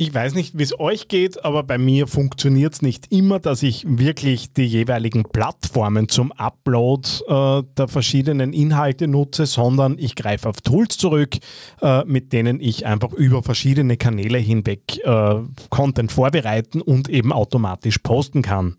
Ich weiß nicht, wie es euch geht, aber bei mir funktioniert es nicht immer, dass ich wirklich die jeweiligen Plattformen zum Upload äh, der verschiedenen Inhalte nutze, sondern ich greife auf Tools zurück, äh, mit denen ich einfach über verschiedene Kanäle hinweg äh, Content vorbereiten und eben automatisch posten kann.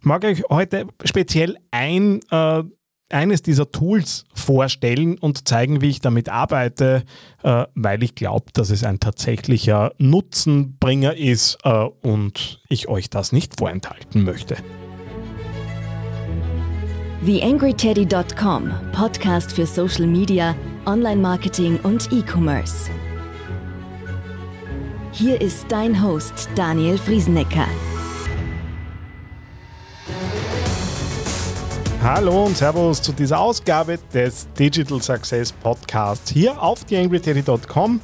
Ich mag euch heute speziell ein äh, eines dieser Tools vorstellen und zeigen, wie ich damit arbeite, äh, weil ich glaube, dass es ein tatsächlicher Nutzenbringer ist äh, und ich euch das nicht vorenthalten möchte. TheAngryTeddy.com, Podcast für Social Media, Online-Marketing und E-Commerce. Hier ist dein Host Daniel Friesenecker. Hallo und Servus zu dieser Ausgabe des Digital Success Podcasts hier auf theangryteddy.com.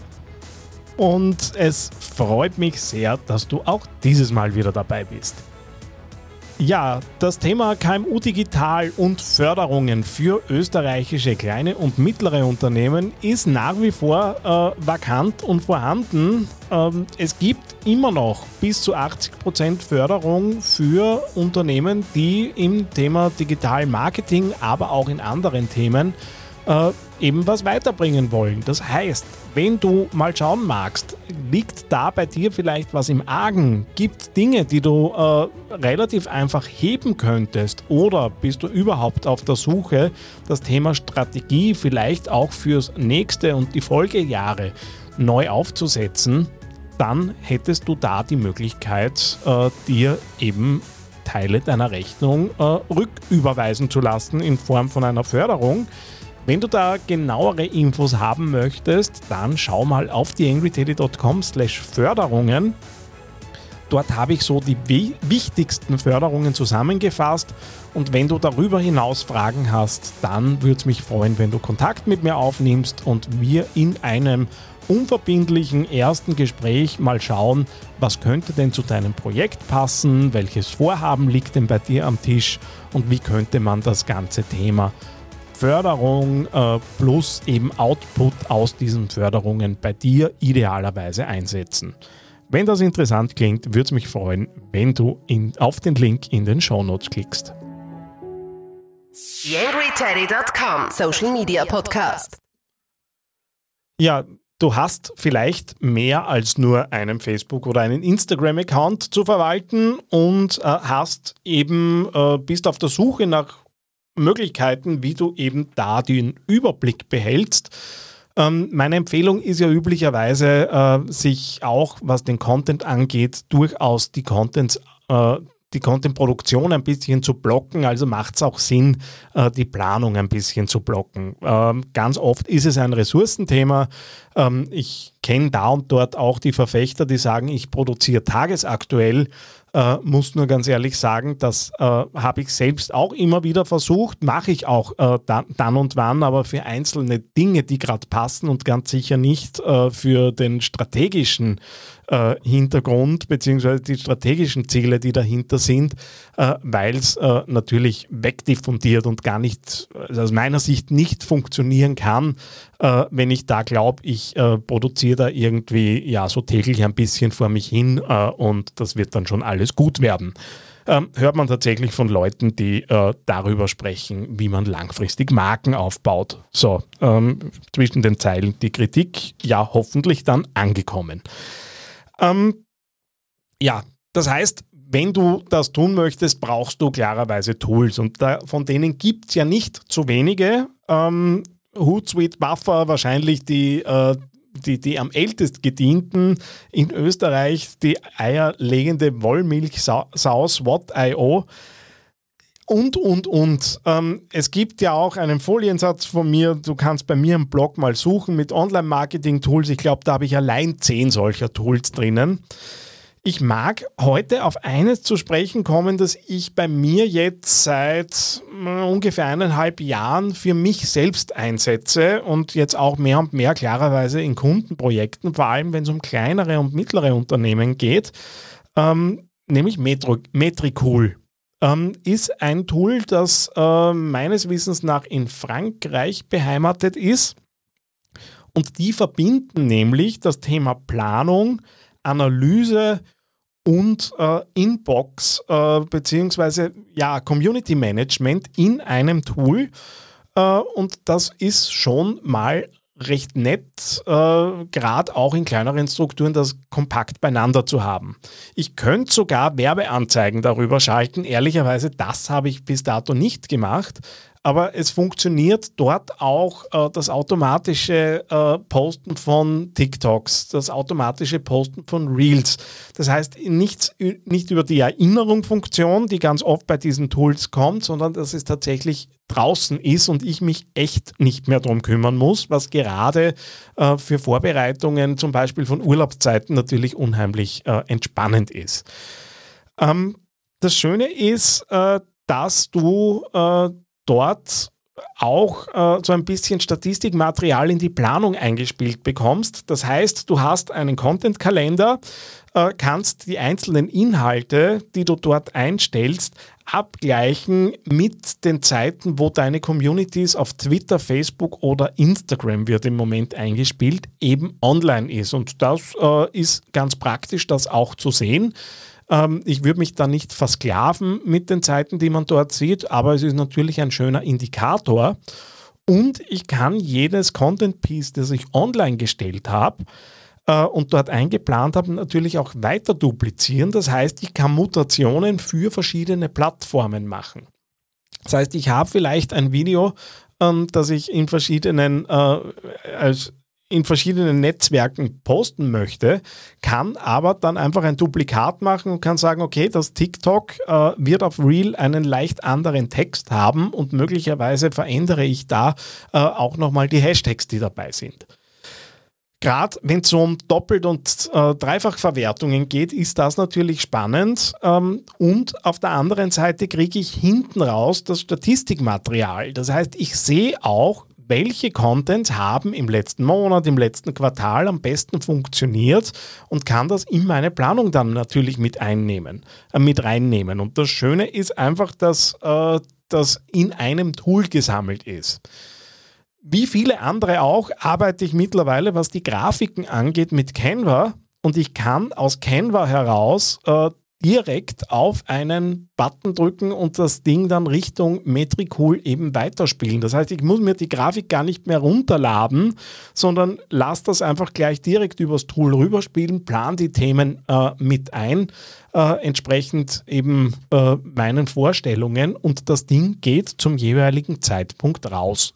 Und es freut mich sehr, dass du auch dieses Mal wieder dabei bist. Ja, das Thema KMU Digital und Förderungen für österreichische kleine und mittlere Unternehmen ist nach wie vor äh, vakant und vorhanden. Ähm, es gibt immer noch bis zu 80% Förderung für Unternehmen, die im Thema Digital Marketing, aber auch in anderen Themen äh, eben was weiterbringen wollen. Das heißt, wenn du mal schauen magst, liegt da bei dir vielleicht was im Argen? Gibt Dinge, die du äh, relativ einfach heben könntest? Oder bist du überhaupt auf der Suche, das Thema Strategie vielleicht auch fürs nächste und die Folgejahre neu aufzusetzen? Dann hättest du da die Möglichkeit, äh, dir eben Teile deiner Rechnung äh, rücküberweisen zu lassen in Form von einer Förderung. Wenn du da genauere Infos haben möchtest, dann schau mal auf theangryteddy.com slash Förderungen. Dort habe ich so die wichtigsten Förderungen zusammengefasst und wenn du darüber hinaus Fragen hast, dann würde es mich freuen, wenn du Kontakt mit mir aufnimmst und wir in einem unverbindlichen ersten Gespräch mal schauen, was könnte denn zu deinem Projekt passen, welches Vorhaben liegt denn bei dir am Tisch und wie könnte man das ganze Thema Förderung äh, plus eben Output aus diesen Förderungen bei dir idealerweise einsetzen. Wenn das interessant klingt, würde es mich freuen, wenn du in, auf den Link in den Show Notes klickst. YangryTeddy.com Social Media Podcast. Ja, du hast vielleicht mehr als nur einen Facebook- oder einen Instagram-Account zu verwalten und äh, hast eben, äh, bist auf der Suche nach Möglichkeiten, wie du eben da den Überblick behältst. Ähm, meine Empfehlung ist ja üblicherweise, äh, sich auch, was den Content angeht, durchaus die Contents äh, die Content-Produktion ein bisschen zu blocken. Also macht es auch Sinn, äh, die Planung ein bisschen zu blocken. Ähm, ganz oft ist es ein Ressourcenthema. Ähm, ich kenne da und dort auch die Verfechter, die sagen, ich produziere tagesaktuell äh, muss nur ganz ehrlich sagen, das äh, habe ich selbst auch immer wieder versucht, mache ich auch äh, dann, dann, und wann, aber für einzelne Dinge, die gerade passen und ganz sicher nicht äh, für den strategischen äh, Hintergrund beziehungsweise die strategischen Ziele, die dahinter sind, äh, weil es natürlich wegdiffundiert und gar nicht, also aus meiner Sicht nicht funktionieren kann, wenn ich da glaube, ich äh, produziere da irgendwie ja so täglich ein bisschen vor mich hin äh, und das wird dann schon alles gut werden. Ähm, hört man tatsächlich von Leuten, die äh, darüber sprechen, wie man langfristig Marken aufbaut. So, ähm, zwischen den Zeilen die Kritik, ja, hoffentlich dann angekommen. Ähm, ja, das heißt, wenn du das tun möchtest, brauchst du klarerweise Tools und da, von denen gibt es ja nicht zu wenige. Ähm, Hootsuite, Buffer, wahrscheinlich die, äh, die, die am ältest gedienten in Österreich, die eierlegende Wollmilchsaus, What.io und, und, und. Ähm, es gibt ja auch einen Foliensatz von mir. Du kannst bei mir im Blog mal suchen mit Online-Marketing-Tools. Ich glaube, da habe ich allein zehn solcher Tools drinnen. Ich mag heute auf eines zu sprechen kommen, das ich bei mir jetzt seit äh, ungefähr eineinhalb Jahren für mich selbst einsetze und jetzt auch mehr und mehr klarerweise in Kundenprojekten, vor allem wenn es um kleinere und mittlere Unternehmen geht, ähm, nämlich Metro Metricool ähm, ist ein Tool, das äh, meines Wissens nach in Frankreich beheimatet ist. Und die verbinden nämlich das Thema Planung, Analyse und äh, Inbox äh, beziehungsweise ja, Community Management in einem Tool. Äh, und das ist schon mal recht nett, äh, gerade auch in kleineren Strukturen, das kompakt beieinander zu haben. Ich könnte sogar Werbeanzeigen darüber schalten. Ehrlicherweise, das habe ich bis dato nicht gemacht aber es funktioniert dort auch äh, das automatische äh, Posten von TikToks, das automatische Posten von Reels. Das heißt, nichts, nicht über die Erinnerungsfunktion, die ganz oft bei diesen Tools kommt, sondern dass es tatsächlich draußen ist und ich mich echt nicht mehr darum kümmern muss, was gerade äh, für Vorbereitungen zum Beispiel von Urlaubszeiten natürlich unheimlich äh, entspannend ist. Ähm, das Schöne ist, äh, dass du äh, dort auch äh, so ein bisschen Statistikmaterial in die Planung eingespielt bekommst. Das heißt, du hast einen Content-Kalender, äh, kannst die einzelnen Inhalte, die du dort einstellst, abgleichen mit den Zeiten, wo deine Communities auf Twitter, Facebook oder Instagram wird im Moment eingespielt, eben online ist. Und das äh, ist ganz praktisch, das auch zu sehen. Ähm, ich würde mich da nicht versklaven mit den Zeiten, die man dort sieht, aber es ist natürlich ein schöner Indikator. Und ich kann jedes Content Piece, das ich online gestellt habe, äh, und dort eingeplant habe, natürlich auch weiter duplizieren. Das heißt, ich kann Mutationen für verschiedene Plattformen machen. Das heißt, ich habe vielleicht ein Video, ähm, das ich in verschiedenen äh, als in verschiedenen Netzwerken posten möchte, kann aber dann einfach ein Duplikat machen und kann sagen, okay, das TikTok äh, wird auf Reel einen leicht anderen Text haben und möglicherweise verändere ich da äh, auch nochmal die Hashtags, die dabei sind. Gerade wenn es um Doppelt- und äh, Dreifachverwertungen geht, ist das natürlich spannend. Ähm, und auf der anderen Seite kriege ich hinten raus das Statistikmaterial. Das heißt, ich sehe auch, welche Contents haben im letzten Monat, im letzten Quartal am besten funktioniert und kann das in meine Planung dann natürlich mit einnehmen, äh, mit reinnehmen. Und das Schöne ist einfach, dass äh, das in einem Tool gesammelt ist. Wie viele andere auch arbeite ich mittlerweile, was die Grafiken angeht, mit Canva und ich kann aus Canva heraus äh, direkt auf einen Button drücken und das Ding dann Richtung Metricool eben weiterspielen. Das heißt, ich muss mir die Grafik gar nicht mehr runterladen, sondern lasse das einfach gleich direkt übers Tool rüberspielen, plan die Themen äh, mit ein, äh, entsprechend eben äh, meinen Vorstellungen und das Ding geht zum jeweiligen Zeitpunkt raus.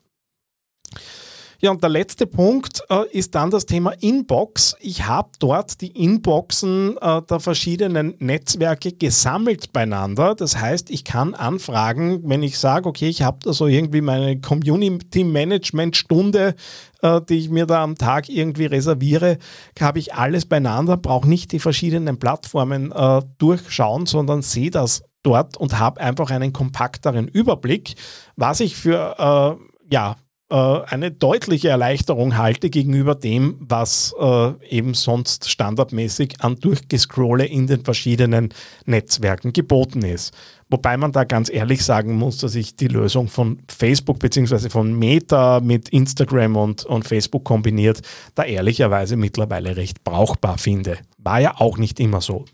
Ja, und der letzte Punkt äh, ist dann das Thema Inbox. Ich habe dort die Inboxen äh, der verschiedenen Netzwerke gesammelt beieinander. Das heißt, ich kann anfragen, wenn ich sage, okay, ich habe da so irgendwie meine Community Management Stunde, äh, die ich mir da am Tag irgendwie reserviere, habe ich alles beieinander, brauche nicht die verschiedenen Plattformen äh, durchschauen, sondern sehe das dort und habe einfach einen kompakteren Überblick, was ich für äh, ja, eine deutliche Erleichterung halte gegenüber dem, was äh, eben sonst standardmäßig an Durchgescrolle in den verschiedenen Netzwerken geboten ist. Wobei man da ganz ehrlich sagen muss, dass ich die Lösung von Facebook bzw. von Meta mit Instagram und, und Facebook kombiniert, da ehrlicherweise mittlerweile recht brauchbar finde. War ja auch nicht immer so.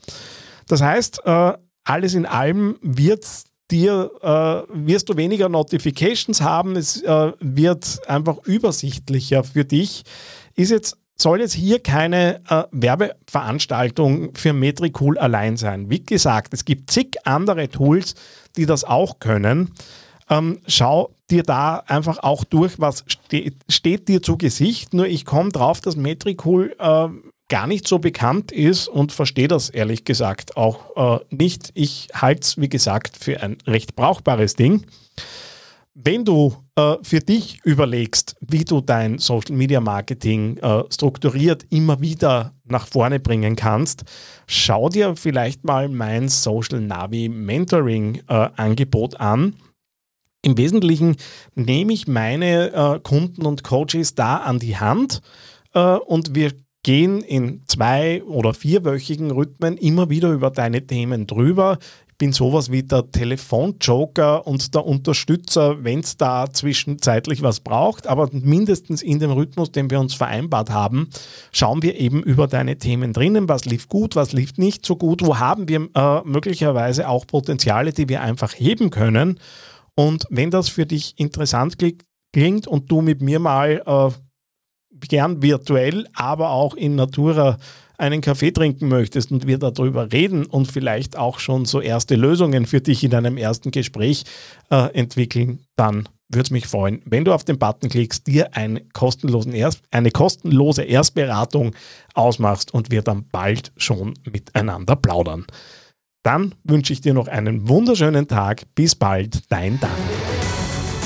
Das heißt, äh, alles in allem wird dir äh, wirst du weniger Notifications haben, es äh, wird einfach übersichtlicher für dich. Ist jetzt, soll jetzt hier keine äh, Werbeveranstaltung für Metricool allein sein. Wie gesagt, es gibt zig andere Tools, die das auch können. Ähm, schau dir da einfach auch durch, was ste steht dir zu Gesicht. Nur ich komme drauf, dass Metricool äh, gar nicht so bekannt ist und verstehe das ehrlich gesagt auch äh, nicht. Ich halte es, wie gesagt, für ein recht brauchbares Ding. Wenn du äh, für dich überlegst, wie du dein Social Media Marketing äh, strukturiert immer wieder nach vorne bringen kannst, schau dir vielleicht mal mein Social Navi Mentoring äh, Angebot an. Im Wesentlichen nehme ich meine äh, Kunden und Coaches da an die Hand äh, und wir gehen in zwei- oder vierwöchigen Rhythmen immer wieder über deine Themen drüber. Ich bin sowas wie der Telefonjoker und der Unterstützer, wenn es da zwischenzeitlich was braucht, aber mindestens in dem Rhythmus, den wir uns vereinbart haben, schauen wir eben über deine Themen drinnen, was lief gut, was lief nicht so gut, wo haben wir äh, möglicherweise auch Potenziale, die wir einfach heben können. Und wenn das für dich interessant klingt und du mit mir mal äh, gern virtuell, aber auch in Natura einen Kaffee trinken möchtest und wir darüber reden und vielleicht auch schon so erste Lösungen für dich in einem ersten Gespräch äh, entwickeln, dann würde es mich freuen, wenn du auf den Button klickst, dir einen kostenlosen Erst, eine kostenlose Erstberatung ausmachst und wir dann bald schon miteinander plaudern. Dann wünsche ich dir noch einen wunderschönen Tag. Bis bald, dein Daniel.